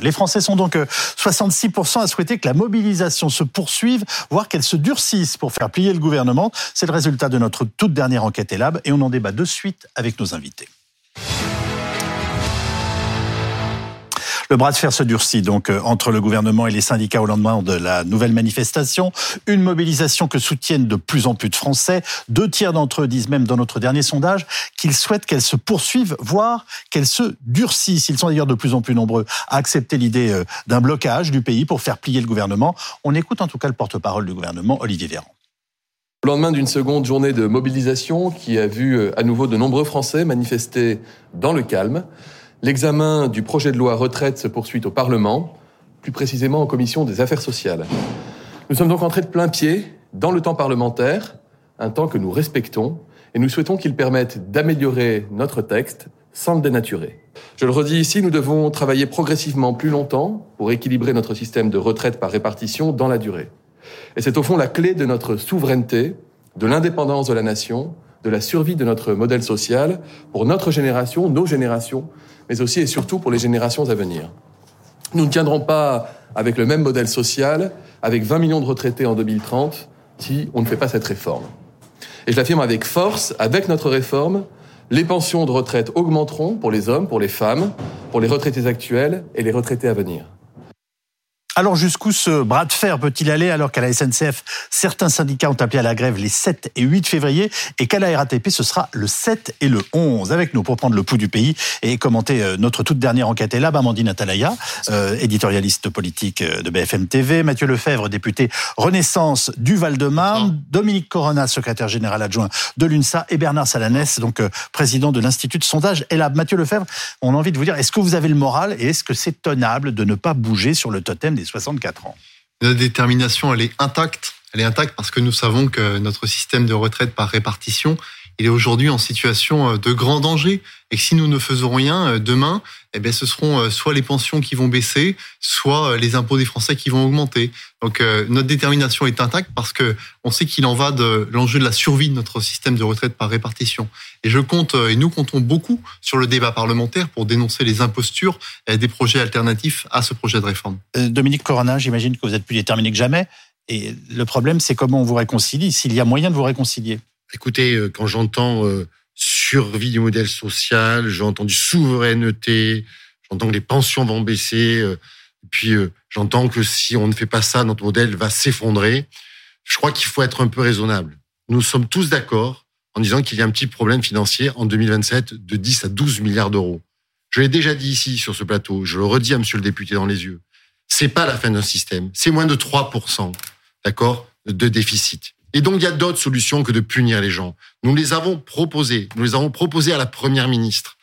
Les Français sont donc 66% à souhaiter que la mobilisation se poursuive, voire qu'elle se durcisse pour faire plier le gouvernement. C'est le résultat de notre toute dernière enquête ELAB et on en débat de suite avec nos invités. Le bras de fer se durcit donc euh, entre le gouvernement et les syndicats au lendemain de la nouvelle manifestation. Une mobilisation que soutiennent de plus en plus de Français. Deux tiers d'entre eux disent même dans notre dernier sondage qu'ils souhaitent qu'elle se poursuive, voire qu'elle se durcisse. Ils sont d'ailleurs de plus en plus nombreux à accepter l'idée euh, d'un blocage du pays pour faire plier le gouvernement. On écoute en tout cas le porte-parole du gouvernement, Olivier Véran. Au lendemain d'une seconde journée de mobilisation qui a vu euh, à nouveau de nombreux Français manifester dans le calme, L'examen du projet de loi retraite se poursuit au Parlement, plus précisément en commission des affaires sociales. Nous sommes donc entrés de plein pied dans le temps parlementaire, un temps que nous respectons, et nous souhaitons qu'il permette d'améliorer notre texte sans le dénaturer. Je le redis ici, nous devons travailler progressivement plus longtemps pour équilibrer notre système de retraite par répartition dans la durée. Et c'est au fond la clé de notre souveraineté, de l'indépendance de la nation, de la survie de notre modèle social pour notre génération, nos générations, mais aussi et surtout pour les générations à venir. Nous ne tiendrons pas avec le même modèle social, avec 20 millions de retraités en 2030, si on ne fait pas cette réforme. Et je l'affirme avec force, avec notre réforme, les pensions de retraite augmenteront pour les hommes, pour les femmes, pour les retraités actuels et les retraités à venir. Alors jusqu'où ce bras de fer peut-il aller alors qu'à la SNCF, certains syndicats ont appelé à la grève les 7 et 8 février et qu'à la RATP, ce sera le 7 et le 11 avec nous pour prendre le pouls du pays et commenter euh, notre toute dernière enquête est là, Amandine Atalaya, euh, éditorialiste politique euh, de BFM TV, Mathieu Lefebvre, député Renaissance du Val-de-Marne, Dominique Corona, secrétaire général adjoint de l'UNSA. Et Bernard Salanès, donc président de l'Institut de sondage. Et là, Mathieu Lefebvre, on a envie de vous dire, est-ce que vous avez le moral et est-ce que c'est tenable de ne pas bouger sur le totem des 64 ans. Notre détermination, elle est intacte. Elle est intacte parce que nous savons que notre système de retraite par répartition, il est aujourd'hui en situation euh, de grand danger et si nous ne faisons rien euh, demain, eh bien, ce seront euh, soit les pensions qui vont baisser, soit les impôts des Français qui vont augmenter. Donc notre détermination est intacte parce que on sait qu'il en va de l'enjeu de la survie de notre système de retraite par répartition. Et je compte et nous comptons beaucoup sur le débat parlementaire pour dénoncer les impostures des projets alternatifs à ce projet de réforme. Dominique Corona, j'imagine que vous êtes plus déterminé que jamais. Et le problème, c'est comment on vous réconcilie, s'il y a moyen de vous réconcilier. Écoutez, euh, quand j'entends euh, survie du modèle social, j'ai entendu souveraineté, j'entends que les pensions vont baisser, euh, puis j'entends que si on ne fait pas ça, notre modèle va s'effondrer. Je crois qu'il faut être un peu raisonnable. Nous sommes tous d'accord en disant qu'il y a un petit problème financier en 2027 de 10 à 12 milliards d'euros. Je l'ai déjà dit ici sur ce plateau, je le redis à monsieur le député dans les yeux. C'est pas la fin d'un système, c'est moins de 3%, d'accord, de déficit. Et donc, il y a d'autres solutions que de punir les gens. Nous les avons proposées. Nous les avons proposées à la première ministre.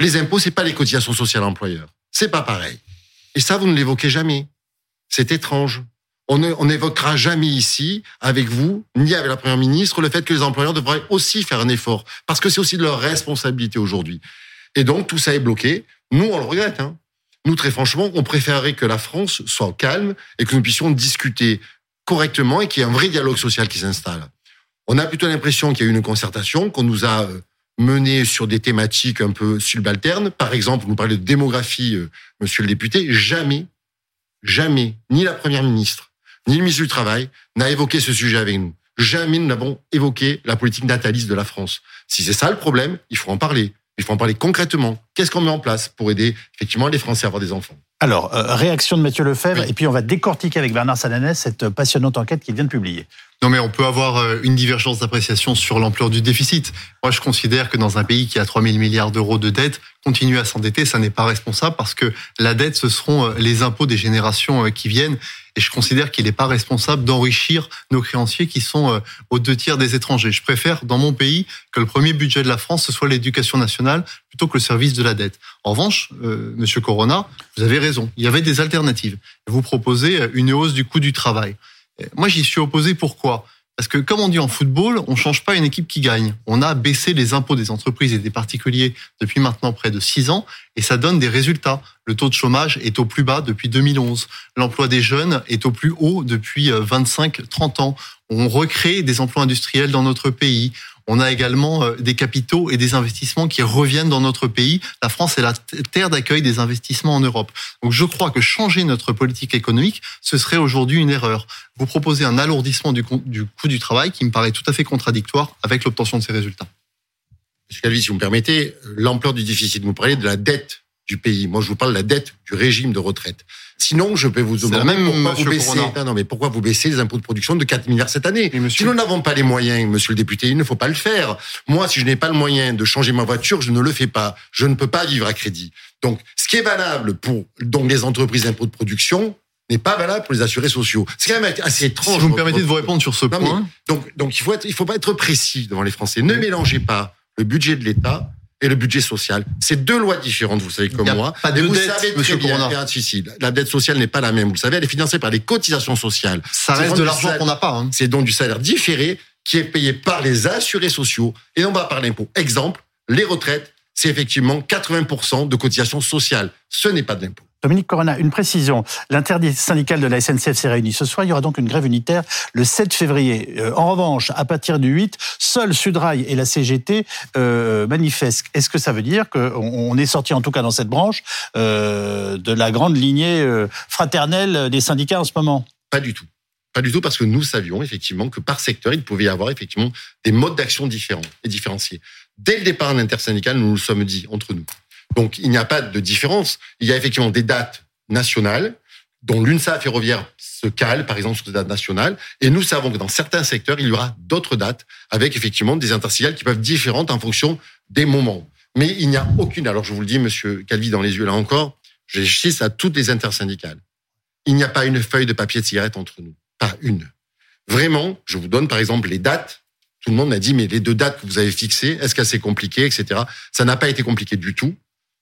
Les impôts, c'est pas les cotisations sociales employeurs. C'est pas pareil. Et ça, vous ne l'évoquez jamais. C'est étrange. On n'évoquera jamais ici, avec vous, ni avec la première ministre, le fait que les employeurs devraient aussi faire un effort. Parce que c'est aussi de leur responsabilité aujourd'hui. Et donc, tout ça est bloqué. Nous, on le regrette. Hein. Nous, très franchement, on préférerait que la France soit calme et que nous puissions discuter correctement et qu'il y ait un vrai dialogue social qui s'installe. On a plutôt l'impression qu'il y a eu une concertation, qu'on nous a euh, mené sur des thématiques un peu subalternes. Par exemple, vous parlez de démographie, euh, monsieur le député. Jamais, jamais, ni la première ministre, ni le ministre du Travail n'a évoqué ce sujet avec nous. Jamais nous n'avons évoqué la politique nataliste de la France. Si c'est ça le problème, il faut en parler. Il faut en parler concrètement. Qu'est-ce qu'on met en place pour aider effectivement les Français à avoir des enfants? Alors, euh, réaction de Mathieu Lefebvre, et puis on va décortiquer avec Bernard Salanès cette passionnante enquête qu'il vient de publier. Non, mais on peut avoir euh, une divergence d'appréciation sur l'ampleur du déficit. Moi, je considère que dans un pays qui a 3 000 milliards d'euros de dette, continuer à s'endetter, ça n'est pas responsable parce que la dette, ce seront euh, les impôts des générations qui viennent. Et je considère qu'il n'est pas responsable d'enrichir nos créanciers qui sont aux deux tiers des étrangers. Je préfère, dans mon pays, que le premier budget de la France, ce soit l'éducation nationale plutôt que le service de la dette. En revanche, Monsieur Corona, vous avez raison. Il y avait des alternatives. Vous proposez une hausse du coût du travail. Moi, j'y suis opposé. Pourquoi? Parce que, comme on dit en football, on change pas une équipe qui gagne. On a baissé les impôts des entreprises et des particuliers depuis maintenant près de six ans, et ça donne des résultats. Le taux de chômage est au plus bas depuis 2011. L'emploi des jeunes est au plus haut depuis 25-30 euh, ans. On recrée des emplois industriels dans notre pays on a également euh, des capitaux et des investissements qui reviennent dans notre pays. La France est la terre d'accueil des investissements en Europe. Donc je crois que changer notre politique économique, ce serait aujourd'hui une erreur. Vous proposez un alourdissement du coût du travail qui me paraît tout à fait contradictoire avec l'obtention de ces résultats. Monsieur Calvi, si vous me permettez, l'ampleur du déficit, vous parlez de la dette du pays. Moi, je vous parle de la dette du régime de retraite. Sinon, je peux vous demander même pourquoi vous baissez, non, mais pourquoi vous baissez les impôts de production de 4 milliards cette année Si nous n'avons pas les moyens, monsieur le député, il ne faut pas le faire. Moi, si je n'ai pas le moyen de changer ma voiture, je ne le fais pas. Je ne peux pas vivre à crédit. Donc, ce qui est valable pour donc les entreprises d'impôts de production, n'est pas valable pour les assurés sociaux. C'est quand même assez étrange. Si vous me permettez de vous répondre sur ce point. donc, donc il faut être, il faut pas être précis devant les Français. Ne mélangez pas le budget de l'État et le budget social. C'est deux lois différentes, vous savez comme moi. Pas de vous dette, savez monsieur bien, la dette sociale n'est pas la même. Vous savez, elle est financée par les cotisations sociales. Ça reste de l'argent qu'on n'a pas. Hein. C'est donc du salaire différé qui est payé par les assurés sociaux et non pas par l'impôt. Exemple, les retraites, c'est effectivement 80% de cotisations sociales. Ce n'est pas de l'impôt. Dominique Corona, une précision. L'interdit syndical de la SNCF s'est réuni ce soir. Il y aura donc une grève unitaire le 7 février. Euh, en revanche, à partir du 8, seuls Sudrail et la CGT euh, manifestent. Est-ce que ça veut dire qu'on est sorti, en tout cas dans cette branche, euh, de la grande lignée fraternelle des syndicats en ce moment? Pas du tout. Pas du tout, parce que nous savions effectivement que par secteur, il pouvait y avoir effectivement des modes d'action différents et différenciés. Dès le départ en intersyndical, nous nous sommes dit entre nous. Donc il n'y a pas de différence. Il y a effectivement des dates nationales dont l'UNSA ferroviaire se cale, par exemple, sur des dates nationales. Et nous savons que dans certains secteurs, il y aura d'autres dates avec effectivement des intersyndicales qui peuvent être différentes en fonction des moments. Mais il n'y a aucune, alors je vous le dis, monsieur Calvi, dans les yeux là encore, je réfléchis à toutes les intersyndicales. Il n'y a pas une feuille de papier de cigarette entre nous. Pas une. Vraiment, je vous donne par exemple les dates. Tout le monde m'a dit, mais les deux dates que vous avez fixées, est-ce que c'est compliqué, etc. Ça n'a pas été compliqué du tout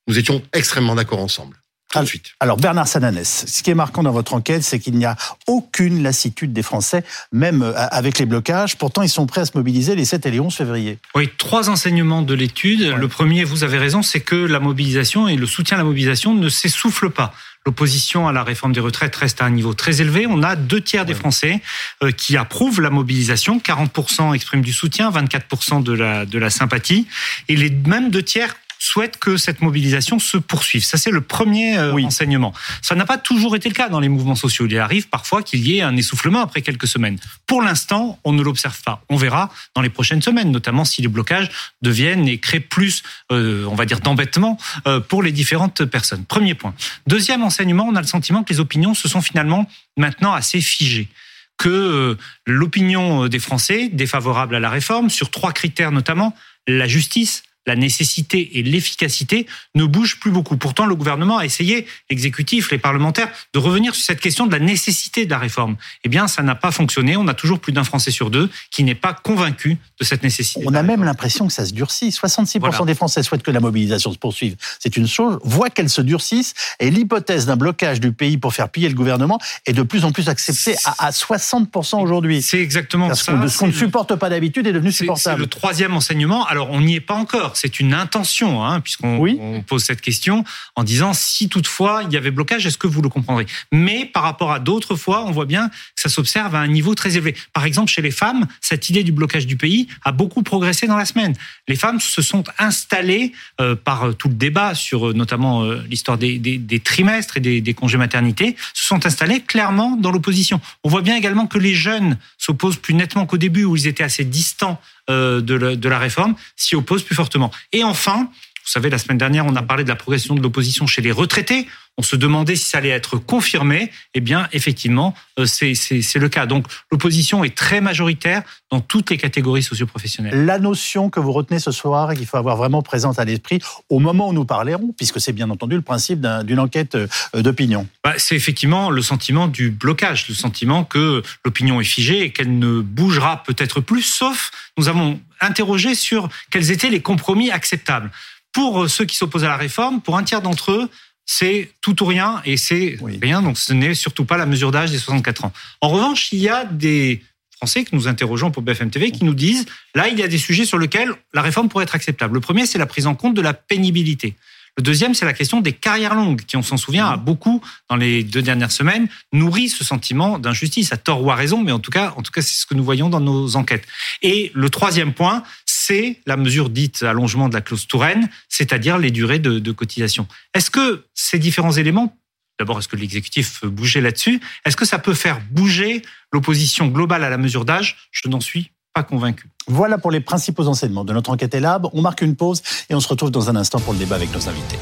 nous étions extrêmement d'accord ensemble. Tout de suite. Alors Bernard Sananès, ce qui est marquant dans votre enquête, c'est qu'il n'y a aucune lassitude des Français, même euh, avec les blocages. Pourtant, ils sont prêts à se mobiliser les 7 et les 11 février. Oui, trois enseignements de l'étude. Le premier, vous avez raison, c'est que la mobilisation et le soutien à la mobilisation ne s'essoufflent pas. L'opposition à la réforme des retraites reste à un niveau très élevé. On a deux tiers des Français euh, qui approuvent la mobilisation. 40% expriment du soutien, 24% de la, de la sympathie. Et les mêmes deux tiers souhaite que cette mobilisation se poursuive. Ça, c'est le premier euh, enseignement. Ça n'a pas toujours été le cas dans les mouvements sociaux. Il arrive parfois qu'il y ait un essoufflement après quelques semaines. Pour l'instant, on ne l'observe pas. On verra dans les prochaines semaines, notamment si les blocages deviennent et créent plus, euh, on va dire, d'embêtement euh, pour les différentes personnes. Premier point. Deuxième enseignement, on a le sentiment que les opinions se sont finalement maintenant assez figées que l'opinion des Français défavorable à la réforme, sur trois critères notamment, la justice, la nécessité et l'efficacité ne bougent plus beaucoup. Pourtant, le gouvernement a essayé, l'exécutif, les parlementaires, de revenir sur cette question de la nécessité de la réforme. Eh bien, ça n'a pas fonctionné. On a toujours plus d'un Français sur deux qui n'est pas convaincu de cette nécessité. On a même l'impression que ça se durcit. 66% des Français souhaitent que la mobilisation se poursuive. C'est une chose. Voient qu'elle se durcisse et l'hypothèse d'un blocage du pays pour faire piller le gouvernement est de plus en plus acceptée à, 60% aujourd'hui. C'est exactement ça. Ce qu'on ne supporte pas d'habitude est devenu supportable. C'est le troisième enseignement. Alors, on n'y est pas encore c'est une intention, hein, puisqu'on pose cette question en disant si toutefois il y avait blocage, est-ce que vous le comprendrez? Mais par rapport à d'autres fois, on voit bien que ça s'observe à un niveau très élevé. Par exemple, chez les femmes, cette idée du blocage du pays a beaucoup progressé dans la semaine. Les femmes se sont installées euh, par euh, tout le débat sur euh, notamment l'histoire des, trimestres et des, des congés maternité, se sont installées clairement dans l'opposition. On voit bien également que les jeunes s'opposent plus nettement qu'au début où ils étaient assez distants de, la, de la réforme s'y oppose plus fortement. Et enfin, vous savez, la semaine dernière, on a parlé de la progression de l'opposition chez les retraités. On se demandait si ça allait être confirmé. Eh bien, effectivement, euh, c'est le cas. Donc, l'opposition est très majoritaire dans toutes les catégories socioprofessionnelles. La notion que vous retenez ce soir et qu'il faut avoir vraiment présente à l'esprit au moment où nous parlerons, puisque c'est bien entendu le principe d'une enquête euh, d'opinion. Bah, c'est effectivement le sentiment du blocage, le sentiment que l'opinion est figée et qu'elle ne bougera peut-être plus, sauf nous avons interrogé sur quels étaient les compromis acceptables. Pour ceux qui s'opposent à la réforme, pour un tiers d'entre eux, c'est tout ou rien et c'est rien, donc ce n'est surtout pas la mesure d'âge des 64 ans. En revanche, il y a des Français que nous interrogeons pour BFM TV qui nous disent là, il y a des sujets sur lesquels la réforme pourrait être acceptable. Le premier, c'est la prise en compte de la pénibilité. Le deuxième, c'est la question des carrières longues, qui, on s'en souvient, a beaucoup, dans les deux dernières semaines, nourri ce sentiment d'injustice, à tort ou à raison, mais en tout cas, en tout cas, c'est ce que nous voyons dans nos enquêtes. Et le troisième point, c'est la mesure dite allongement de la clause Touraine, c'est-à-dire les durées de, cotisation. Est-ce que ces différents éléments D'abord, est-ce que l'exécutif peut bouger là-dessus Est-ce que ça peut faire bouger l'opposition globale à la mesure d'âge? Je n'en suis pas convaincu. Voilà pour les principaux enseignements de notre enquête ELAB. On marque une pause et on se retrouve dans un instant pour le débat avec nos invités.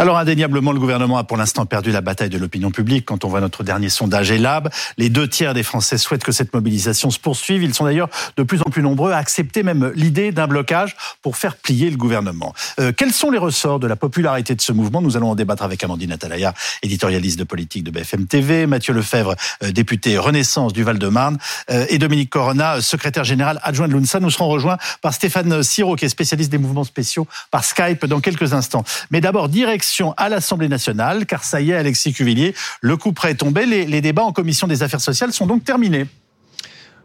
Alors indéniablement, le gouvernement a pour l'instant perdu la bataille de l'opinion publique. Quand on voit notre dernier sondage ELAB, les deux tiers des Français souhaitent que cette mobilisation se poursuive. Ils sont d'ailleurs de plus en plus nombreux à accepter même l'idée d'un blocage pour faire plier le gouvernement. Euh, quels sont les ressorts de la popularité de ce mouvement? Nous allons en débattre avec Amandine Atalaya, éditorialiste de politique de BFM TV, Mathieu Lefebvre, euh, député Renaissance du Val-de-Marne, euh, et Dominique Corona, secrétaire général adjoint de l'UNSA. Nous serons rejoints par Stéphane Siro, qui est spécialiste des mouvements spéciaux, par Skype dans quelques instants. Mais d'abord, direction à l'Assemblée nationale, car ça y est, Alexis Cuvillier, le coup prêt est tombé. Les débats en commission des affaires sociales sont donc terminés.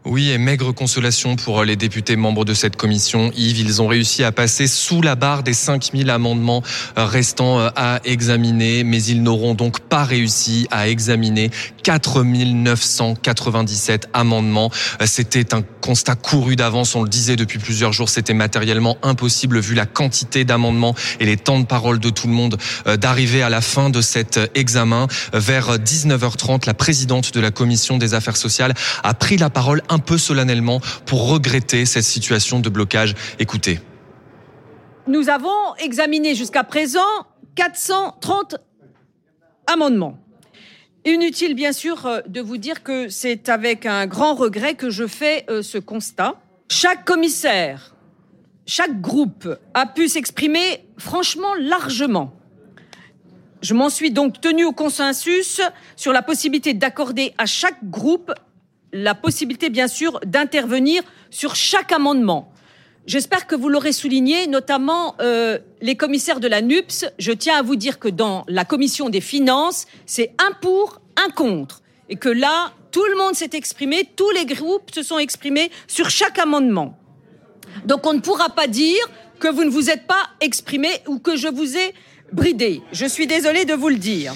Oui, et maigre consolation pour les députés membres de cette commission. Yves, ils ont réussi à passer sous la barre des 5000 amendements restants à examiner, mais ils n'auront donc pas réussi à examiner 4997 amendements. C'était un constat couru d'avance, on le disait depuis plusieurs jours, c'était matériellement impossible vu la quantité d'amendements et les temps de parole de tout le monde d'arriver à la fin de cet examen. Vers 19h30, la présidente de la commission des affaires sociales a pris la parole peu solennellement pour regretter cette situation de blocage. Écoutez. Nous avons examiné jusqu'à présent 430 amendements. Inutile bien sûr euh, de vous dire que c'est avec un grand regret que je fais euh, ce constat. Chaque commissaire, chaque groupe a pu s'exprimer franchement largement. Je m'en suis donc tenu au consensus sur la possibilité d'accorder à chaque groupe la possibilité, bien sûr, d'intervenir sur chaque amendement. J'espère que vous l'aurez souligné, notamment euh, les commissaires de la NUPS. Je tiens à vous dire que dans la commission des finances, c'est un pour, un contre. Et que là, tout le monde s'est exprimé, tous les groupes se sont exprimés sur chaque amendement. Donc on ne pourra pas dire que vous ne vous êtes pas exprimé ou que je vous ai bridé. Je suis désolée de vous le dire.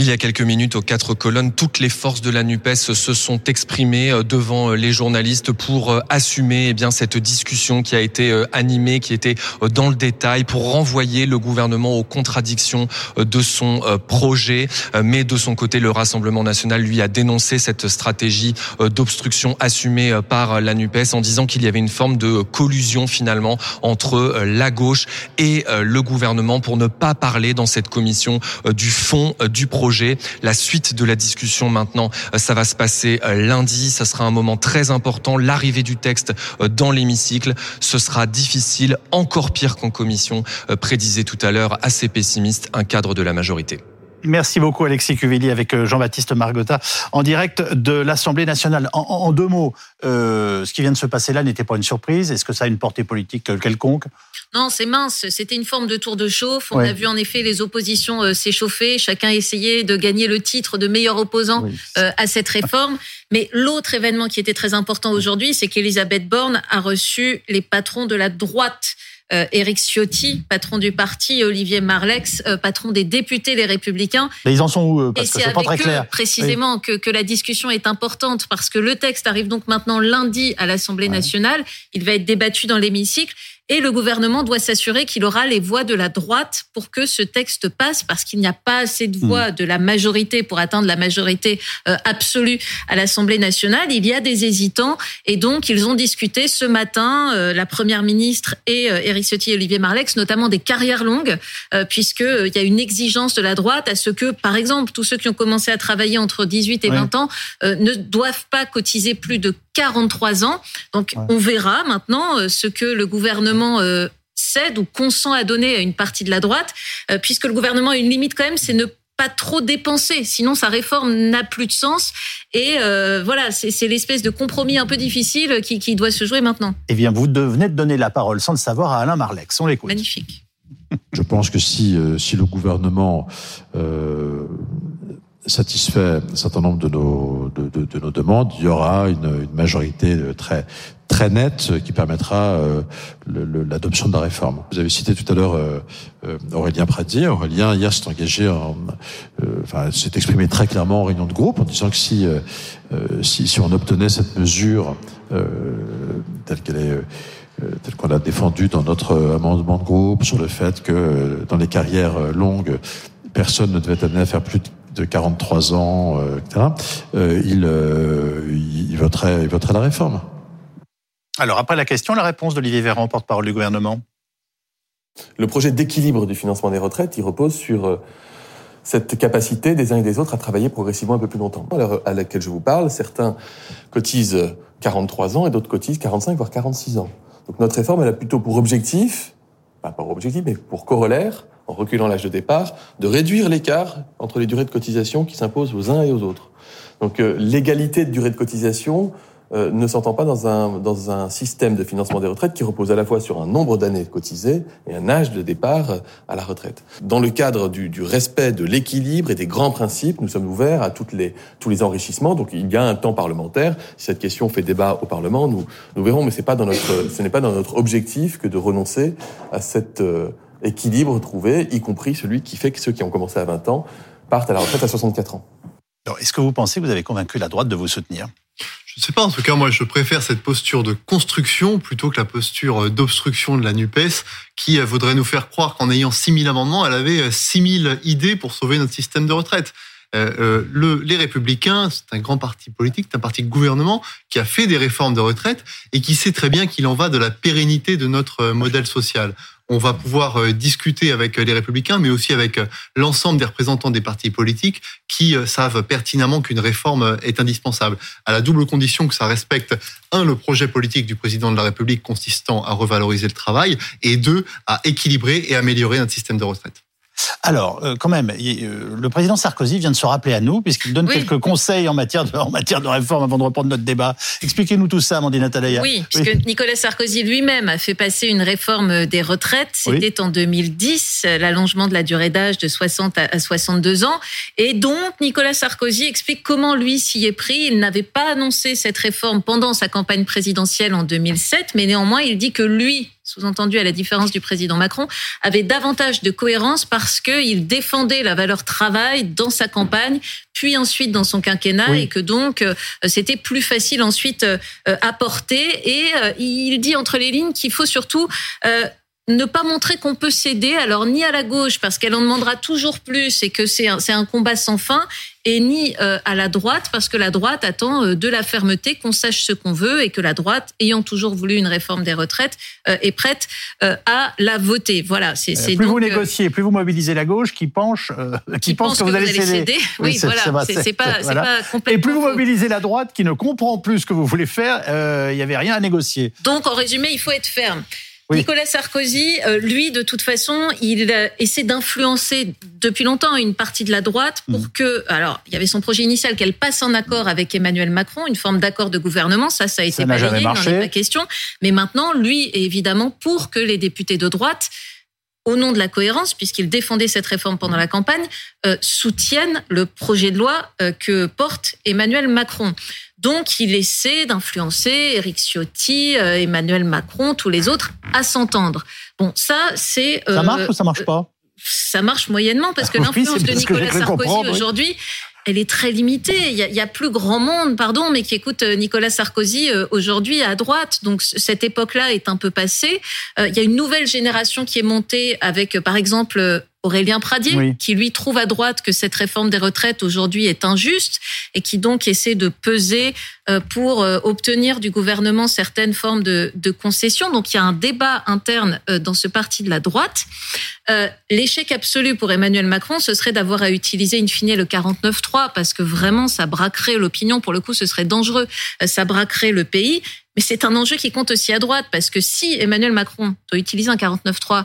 Il y a quelques minutes, aux quatre colonnes, toutes les forces de la NUPES se sont exprimées euh, devant euh, les journalistes pour euh, assumer eh bien cette discussion qui a été animée, qui était dans le détail, pour renvoyer le gouvernement aux contradictions de son projet. Mais de son côté, le Rassemblement national, lui, a dénoncé cette stratégie d'obstruction assumée par la NUPES en disant qu'il y avait une forme de collusion finalement entre la gauche et le gouvernement pour ne pas parler dans cette commission du fond du projet la suite de la discussion maintenant, euh, ça va se passer euh, lundi. Ça sera un moment très important. L'arrivée du texte euh, dans l'hémicycle, ce sera difficile, encore pire qu'en commission, prédisait tout à l'heure, assez pessimiste, un cadre de la majorité. Merci beaucoup Alexis Cuvilli avec Jean-Baptiste Margotta en direct de l'Assemblée nationale. En, deux mots, ce qui vient de se passer là n'était pas une surprise. Est-ce que ça a une portée politique quelconque? Non, c'est mince. C'était une forme de tour de chauffe. On a vu en effet les oppositions euh, s'échauffer. Chacun essayait de gagner le titre de meilleur opposant euh, à cette réforme. Mais l'autre événement qui était très important aujourd'hui, c'est qu'Elisabeth Borne a reçu les patrons de la droite. Euh, Éric Ciotti, patron du parti, et Olivier Marlex, patron des députés Les Républicains. Mais ils en sont où Parce que c'est pas très clair. précisément que, que la discussion est importante parce que le texte arrive donc maintenant lundi à l'Assemblée nationale. Il va être débattu dans l'hémicycle. Et le gouvernement doit s'assurer qu'il aura les voix de la droite pour que ce texte passe, parce qu'il n'y a pas assez de voix hmm. de la majorité pour atteindre la majorité euh, absolue à l'Assemblée nationale. Il y a des hésitants, et donc ils ont discuté ce matin, euh, la première ministre et euh, Éric Ciotti et Olivier Marlex, notamment des carrières longues, puisque il y a une exigence de la droite à ce que, par exemple, tous ceux qui ont commencé à travailler entre 18 et 20 ans ne doivent pas cotiser plus de 43 ans. Donc on verra maintenant euh, ce que le gouvernement euh, cède ou consent à donner à une partie de la droite, euh, puisque le gouvernement a une limite quand même, c'est ne pas trop dépenser, sinon sa réforme n'a plus de sens. Et voilà, c'est l'espèce de compromis un peu difficile qui, doit se jouer maintenant. Eh bien, vous venez de donner la parole sans le savoir à Alain Marlex. On l'écoute. Magnifique. Je pense que si, si le gouvernement satisfait un certain nombre de nos, de, de, de nos demandes, il y aura une, une, majorité très très nette qui permettra euh, l'adoption de la réforme. Vous avez cité tout à l'heure euh, euh Aurélien Pradier. Aurélien hier s'est engagé, en, euh, enfin s'est exprimé très clairement en réunion de groupe en disant que si si, si on obtenait cette mesure telle qu'elle est tel qu'on a défendu dans notre amendement de groupe sur le fait que dans les carrières longues, personne ne devait amené à faire plus de 43 ans, etc. il, il, voterait, il voterait la réforme. Alors après la question, la réponse d'Olivier Véran, porte-parole du gouvernement. Le projet d'équilibre du financement des retraites, il repose sur euh, cette capacité des uns et des autres à travailler progressivement un peu plus longtemps. À l'heure à laquelle je vous parle, certains cotisent 43 ans et d'autres cotisent 45 voire 46 ans. Donc notre réforme, elle a plutôt pour objectif, pas pour objectif, mais pour corollaire, en reculant l'âge de départ, de réduire l'écart entre les durées de cotisation qui s'imposent aux uns et aux autres. Donc euh, l'égalité de durée de cotisation euh, ne s'entend pas dans un, dans un système de financement des retraites qui repose à la fois sur un nombre d'années cotisées et un âge de départ euh, à la retraite. Dans le cadre du, du respect de l'équilibre et des grands principes, nous sommes ouverts à toutes les, tous les enrichissements. Donc il y a un temps parlementaire. Si cette question fait débat au Parlement, nous, nous verrons, mais c'est pas dans notre, ce n'est pas dans notre objectif que de renoncer à cet euh, équilibre trouvé, y compris celui qui fait que ceux qui ont commencé à 20 ans partent à la retraite à 64 ans. Alors, est-ce que vous pensez que vous avez convaincu la droite de vous soutenir? Je sais pas, en tout cas, moi, je préfère cette posture de construction plutôt que la posture euh, d'obstruction de la NUPES qui euh, voudrait nous faire croire qu'en ayant 6000 amendements, elle avait 6000 euh, idées pour sauver notre système de retraite. Euh, le, les Républicains, c'est un grand parti politique, c'est un parti de gouvernement qui a fait des réformes de retraite et qui sait très bien qu'il en va de la pérennité de notre modèle social on va pouvoir euh, discuter avec euh, les républicains, mais aussi avec euh, l'ensemble des représentants des partis politiques qui savent pertinemment qu'une réforme est indispensable, à la double condition que ça respecte, un, le projet politique du président de la République consistant à revaloriser le travail, et deux, à équilibrer et améliorer notre système de retraite. Alors, euh, quand même, euh, le président Sarkozy vient de se rappeler à nous, puisqu'il donne quelques conseils en matière, de, en matière de réforme avant de reprendre notre débat. Expliquez-nous tout ça, Amandine Atalaya. Oui, puisque Nicolas Sarkozy lui-même a fait passer une réforme des retraites. C'était en 2010, l'allongement de la durée d'âge de 60 à 62 ans. Et donc, Nicolas Sarkozy explique comment lui s'y est pris. Il n'avait pas annoncé cette réforme pendant sa campagne présidentielle en 2007, mais néanmoins, il dit que lui, sous-entendu à la différence du président Macron, avait davantage de cohérence parce qu'il défendait la valeur travail dans sa campagne, puis ensuite dans son quinquennat, et que donc euh, c'était plus facile ensuite euh, à porter. Et euh, il dit entre les lignes qu'il faut surtout ne pas montrer qu'on peut céder, alors ni à la gauche parce qu'elle en demandera toujours plus et que c'est un, un, combat sans fin, et ni euh, à la droite parce que la droite attend euh, de la fermeté, qu'on sache ce qu'on veut et que la droite, ayant toujours voulu une réforme des retraites, euh, est prête à la voter. Voilà. C'est plus vous négociez, plus vous mobilisez la gauche qui penche, qui, pense, que, vous, allez céder. Oui, voilà. C'est pas, pas complètement. Et plus vous mobilisez la droite qui ne comprend plus ce que vous voulez faire, il n'y avait rien à négocier. Donc, en résumé, il faut être ferme. Nicolas Sarkozy, euh, lui, de toute façon, il essaie d'influencer depuis longtemps une partie de la droite pour mm. que, alors, il y avait son projet initial qu'elle passe en accord avec Emmanuel Macron, une forme d'accord de gouvernement. Ça, ça a été balayé, il n'en est pas question. Mais maintenant, lui est évidemment pour que les députés de droite au nom de la cohérence, puisqu'il défendait cette réforme pendant la campagne, euh, soutiennent le projet de loi euh, que porte Emmanuel Macron. Donc, il essaie d'influencer Éric Ciotti, euh, Emmanuel Macron, tous les autres à s'entendre. Bon, ça, c'est... ça marche ou ça marche pas? Ça marche moyennement parce que l'influence de Nicolas Sarkozy aujourd'hui, elle est très limitée. Il y, a, plus grand monde, pardon, mais qui écoute euh, Nicolas Sarkozy euh, aujourd'hui à droite. Donc cette époque-là est un peu passée. Euh, il y a une nouvelle génération qui est montée avec, par exemple, Aurélien Pradier, qui lui trouve à droite que cette réforme des retraites aujourd'hui est injuste et qui donc essaie de peser euh, pour euh, obtenir du gouvernement certaines formes de, de concessions. Donc il y a un débat interne euh, dans ce parti de la droite. L'échec absolu pour Emmanuel Macron, ce serait d'avoir à utiliser in fine le 49-3 parce que vraiment ça braquerait l'opinion. Pour le coup, ce serait dangereux. Ça braquerait le pays. Mais c'est un enjeu qui compte aussi à droite parce que si Emmanuel Macron doit utiliser un 49-3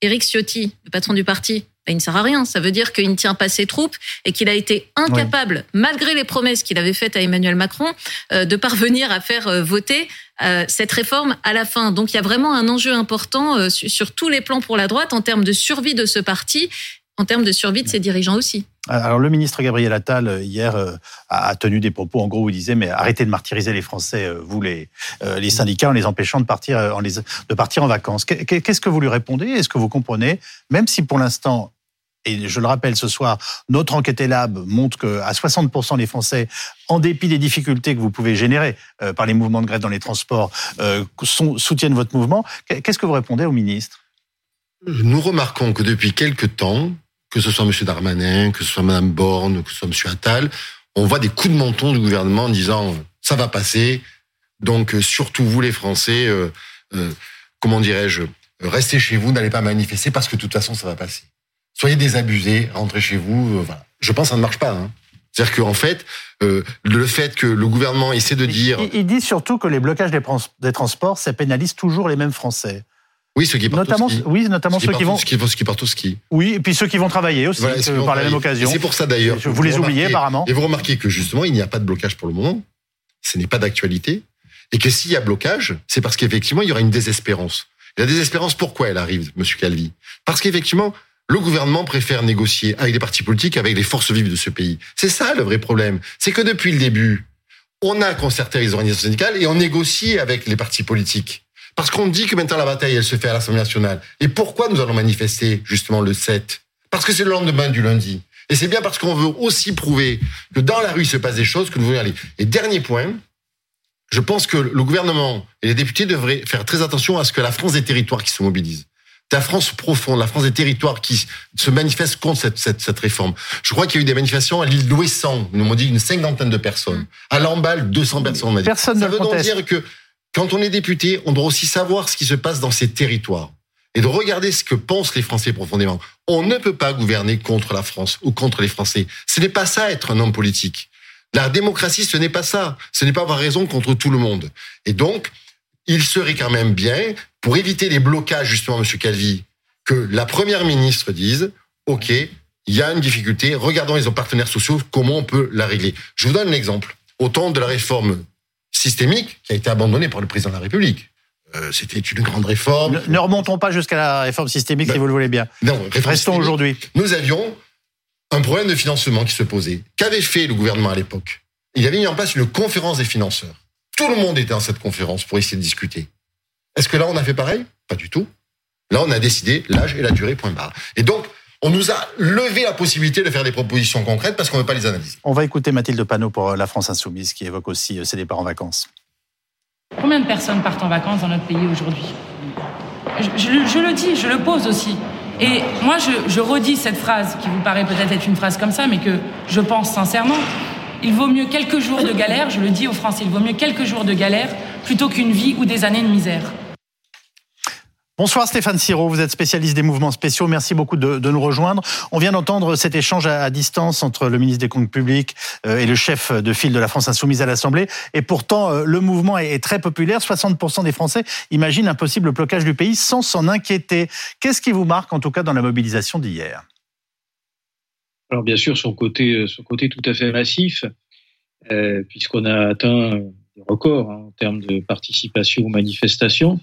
Éric Ciotti, le patron du parti, ben, il ne sert à rien. Ça veut dire qu'il ne tient pas ses troupes et qu'il a été incapable, malgré les promesses qu'il avait faites à Emmanuel Macron, euh, de parvenir à faire euh, voter euh, cette réforme à la fin. Donc il y a vraiment un enjeu important sur tous les plans pour la droite en termes de survie de ce parti en termes de survie de ses dirigeants aussi. Alors le ministre Gabriel Attal hier a tenu des propos en gros où il disait mais arrêtez de martyriser les Français vous les les syndicats en les empêchant de partir en les, de partir en vacances. Qu'est-ce que vous lui répondez? Est-ce que vous comprenez? Même si pour l'instant Et je le rappelle ce soir, notre enquête Lab montre qu'à 60% les Français, en dépit des difficultés que vous pouvez générer euh, par les mouvements de grève dans les transports, euh, soutiennent votre mouvement. Qu'est-ce que vous répondez au ministre? Nous remarquons que depuis quelque temps, que ce soit M. Darmanin, que ce soit Mme Borne, que ce soit M. Attal, on voit des coups de menton du gouvernement en disant ça va passer. Donc surtout vous les Français, euh, comment dirais-je, restez chez vous, n'allez pas manifester parce que de toute façon ça va passer. Soyez désabusés, rentrez chez vous. Voilà. Je pense que ça ne marche pas. Hein. C'est-à-dire qu'en fait, euh, le fait que le gouvernement essaie de dire... Il, dit surtout que les blocages des, des transports, ça pénalise toujours les mêmes Français. Oui, ceux qui partent notamment, au ski. Oui, notamment ceux, qui vont... Ceux qui partent au ski. Oui, et puis ceux qui vont travailler aussi, par la même occasion. C'est pour ça d'ailleurs. Vous les oubliez apparemment. Et vous remarquez que justement, il n'y a pas de blocage pour le moment. Ce n'est pas d'actualité. Et que s'il y a blocage, c'est parce qu'effectivement, il y aura une désespérance. la désespérance, pourquoi elle arrive, Monsieur Calvi? Parce qu'effectivement, le gouvernement préfère négocier avec les partis politiques, avec les forces vives de ce pays. C'est ça le vrai problème. C'est que depuis le début, on a concerté les organisations syndicales et on négocie avec les partis politiques. Parce qu'on dit que maintenant la bataille, elle se fait à l'Assemblée nationale. Et pourquoi nous allons manifester justement le 7 Parce que c'est le lendemain du lundi. Et c'est bien parce qu'on veut aussi prouver que dans la rue il se passe des choses que nous voulons aller. Et dernier point, je pense que le gouvernement et les députés devraient faire très attention à ce que la France des territoires qui se mobilisent la France profonde, la France des territoires qui se manifeste contre cette, cette, cette réforme. Je crois qu'il y a eu des manifestations à l'île d'Ouessant, nous m'ont dit une cinquantaine de personnes. À Lamballe, 200 personnes. On Personne Ça ne veut donc dire que quand on est député, on doit aussi savoir ce qui se passe dans ces territoires et de regarder ce que pensent les Français profondément. On ne peut pas gouverner contre la France ou contre les Français. Ce n'est pas ça être un homme politique. La démocratie, ce n'est pas ça. Ce n'est pas avoir raison contre tout le monde. Et donc, il serait quand même bien, pour éviter les blocages, justement, Monsieur Calvi, que la première ministre dise, OK, il y a une difficulté, regardons les partenaires sociaux, comment on peut la régler. Je vous donne l'exemple. Au temps de la réforme systémique, qui a été abandonnée par le président de la République, euh, c'était une grande réforme. Ne, ne remontons pas jusqu'à la réforme systémique, Ben, si vous le voulez bien. Non, Restons aujourd'hui. Nous avions un problème de financement qui se posait. Qu'avait fait le gouvernement à l'époque? Il avait mis en place une conférence des financeurs. Tout le monde était dans cette conférence pour essayer de discuter. Est-ce que là, on a fait pareil? Pas du tout. Là, on a décidé l'âge et la durée, point barre. Et donc, on nous a levé la possibilité de faire des propositions concrètes parce qu'on ne veut pas les analyser. On va écouter Mathilde Panot pour euh, la France Insoumise, qui évoque aussi euh, ses départs en vacances. Combien de personnes partent en vacances dans notre pays aujourd'hui? Je, je- je le dis, je le pose aussi. Et moi, je, je redis cette phrase qui vous paraît peut-être être une phrase comme ça, mais que je pense sincèrement. Il vaut mieux quelques jours de galère, je le dis aux Français, il vaut mieux quelques jours de galère plutôt qu'une vie ou des années de misère. Bonsoir Stéphane Siro, vous êtes spécialiste des mouvements spéciaux. Merci beaucoup de, nous rejoindre. On vient d'entendre cet échange à, distance entre le ministre des Comptes Publics euh, et le chef de file de la France Insoumise à l'Assemblée. Et pourtant, euh, le mouvement est, très populaire. 60% des Français imaginent un possible blocage du pays sans s'en inquiéter. Qu'est-ce qui vous marque en tout cas dans la mobilisation d'hier? Alors bien sûr, son côté, euh, son côté tout à fait massif, puisqu'on a atteint des records hein, en termes de participation aux manifestations.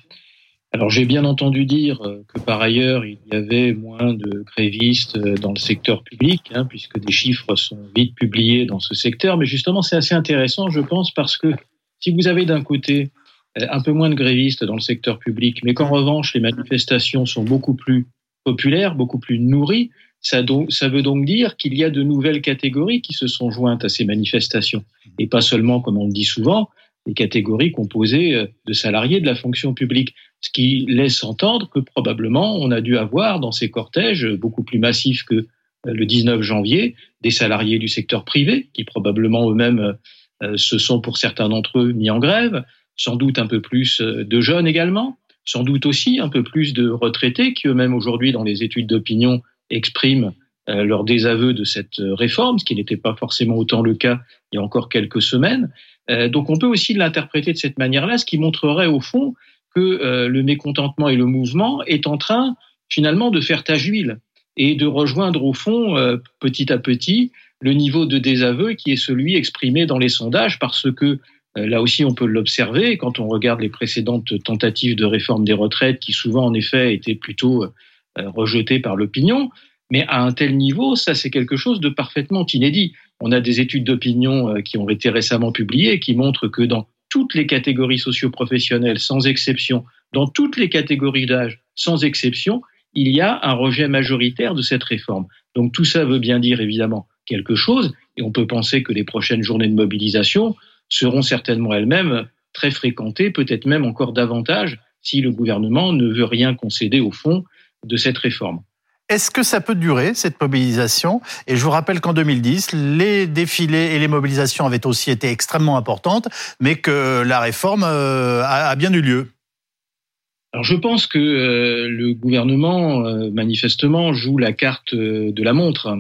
Alors j'ai bien entendu dire euh, que par ailleurs il y avait moins de grévistes euh, dans le secteur public, hein, puisque des chiffres sont vite publiés dans ce secteur. Mais justement, c'est assez intéressant, je pense, parce que si vous avez d'un côté euh, un peu moins de grévistes dans le secteur public, mais qu'en revanche les manifestations sont beaucoup plus populaires, beaucoup plus nourries, ça, ça veut donc dire qu'il y a de nouvelles catégories qui se sont jointes à ces manifestations. Et pas seulement, comme on le dit souvent, les catégories composées euh, de salariés de la fonction publique. Ce qui laisse entendre que probablement on a dû avoir dans ces cortèges euh, beaucoup plus massifs que euh, le 19 janvier des salariés du secteur privé qui probablement eux-mêmes se sont pour certains d'entre eux mis en grève, sans doute un peu plus de jeunes également, sans doute aussi un peu plus de retraités qui eux-mêmes aujourd'hui dans les études d'opinion expriment leur désaveu de cette réforme, ce qui n'était pas forcément autant le cas il y a encore quelques semaines. Euh, donc on peut aussi l'interpréter de cette manière-là, ce qui montrerait au fond que euh, le mécontentement et le mouvement est en train finalement de faire tache d'huile et de rejoindre au fond euh, petit à petit le niveau de désaveu qui est celui exprimé dans les sondages parce que là aussi on peut l'observer quand on regarde les précédentes tentatives de réforme des retraites qui souvent en effet étaient plutôt rejetées par l'opinion. Mais à un tel niveau, ça c'est quelque chose de parfaitement inédit. On a des études d'opinion euh, qui ont été récemment publiées qui montrent que dans toutes les catégories socio-professionnelles, sans exception, dans toutes les catégories d'âge, sans exception, il y a un rejet majoritaire de cette réforme. Donc tout ça veut bien dire évidemment quelque chose, et on peut penser que les prochaines journées de mobilisation seront certainement elles-mêmes très fréquentées, peut-être même encore davantage, si le gouvernement ne veut rien concéder au fond de cette réforme. Est-ce que ça peut durer, cette mobilisation? Et je vous rappelle qu'en 2010, les défilés et les mobilisations avaient aussi été extrêmement importantes, mais que la réforme euh, a bien eu lieu. Alors je pense que euh, le gouvernement, euh, manifestement, joue la carte de la montre,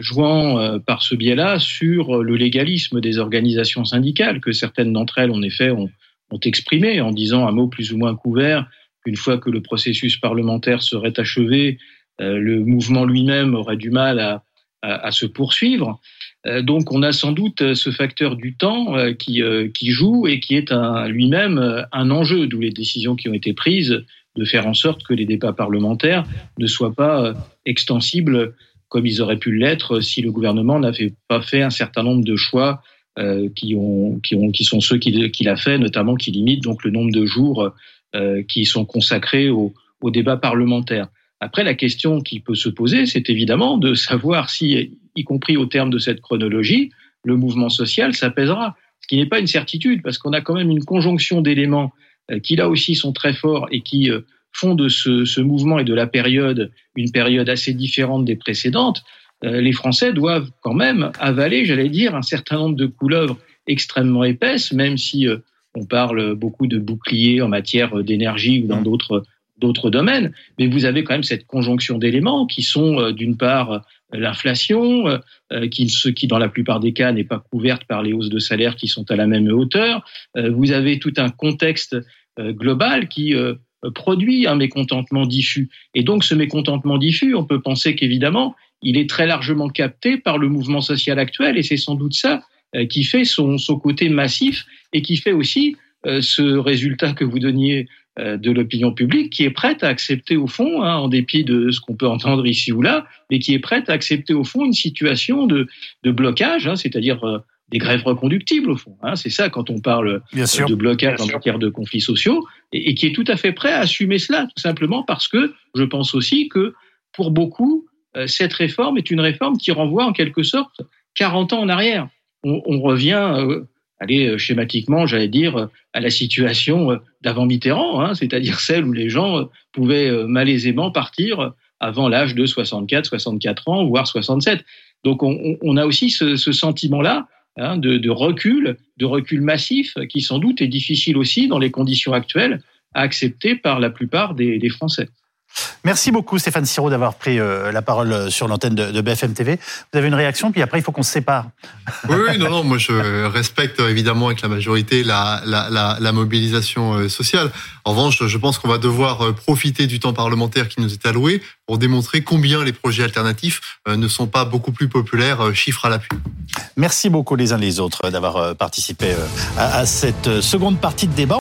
jouant par ce biais-là sur le légalisme des organisations syndicales, que certaines d'entre elles, en effet, ont, ont exprimé en disant un mot plus ou moins couvert qu'une fois que le processus parlementaire serait achevé, le mouvement lui-même aurait du mal à, à, se poursuivre. Euh, donc on a sans doute ce facteur du temps euh, qui, qui joue et qui est lui-même un enjeu, d'où les décisions qui ont été prises de faire en sorte que les débats parlementaires ne soient pas extensibles comme ils auraient pu l'être si le gouvernement n'avait pas fait un certain nombre de choix qui, ont, qui, ont, qui sont ceux qu'il a fait, notamment qui limitent donc le nombre de jours qui sont consacrés au, au débat parlementaire. Après, la question qui peut se poser, c'est évidemment de savoir si, y compris au terme de cette chronologie, le mouvement social s'apaisera. Ce qui n'est pas une certitude, parce qu'on a quand même une conjonction d'éléments euh, qui là aussi sont très forts et qui euh, font de ce, mouvement et de la période une période assez différente des précédentes. Euh, les Français doivent quand même avaler, j'allais dire, un certain nombre de couleuvres extrêmement épaisses, même si on parle beaucoup de boucliers en matière d'énergie ou dans mmh. d'autres d'autres domaines, mais vous avez quand même cette conjonction d'éléments qui sont euh, d'une part euh, l'inflation, euh, qui, ce qui dans la plupart des cas n'est pas couverte par les hausses de salaire qui sont à la même hauteur. Vous avez tout un contexte global qui produit un mécontentement diffus. Et donc ce mécontentement diffus, on peut penser qu'évidemment, il est très largement capté par le mouvement social actuel, et c'est sans doute ça qui fait son, son côté massif et qui fait aussi ce résultat que vous donniez euh, de l'opinion publique qui est prête à accepter au fond, hein, en dépit de ce qu'on peut entendre ici ou là, mais qui est prête à accepter au fond une situation de, de blocage, hein, c'est-à-dire euh, des grèves reconductibles au fond. Hein, c'est ça quand on parle euh, de blocage en matière de conflits sociaux, et, qui est tout à fait prêt à assumer cela, tout simplement parce que je pense aussi que pour beaucoup, cette réforme est une réforme qui renvoie en quelque sorte 40 ans en arrière. On, on revient aller euh, schématiquement, j'allais dire, euh, à la situation euh, d'avant Mitterrand, hein, c'est-à-dire celle où les gens pouvaient malaisément partir avant l'âge de 64, 64 ans, voire 67. Donc on, a aussi ce, sentiment-là hein, de, recul, de recul massif, qui sans doute est difficile aussi dans les conditions actuelles à accepter par la plupart des Français. Merci beaucoup Stéphane Siro d'avoir pris euh, la parole euh, sur l'antenne de, BFM TV. Vous avez une réaction, puis après il faut qu'on se sépare. Oui, non, non, moi je respecte évidemment avec la majorité la, la, mobilisation euh, sociale. En revanche, je pense qu'on va devoir profiter du temps parlementaire qui nous est alloué pour démontrer combien les projets alternatifs ne sont pas beaucoup plus populaires, chiffre à l'appui. Merci beaucoup les uns les autres d'avoir participé à cette seconde partie de débat.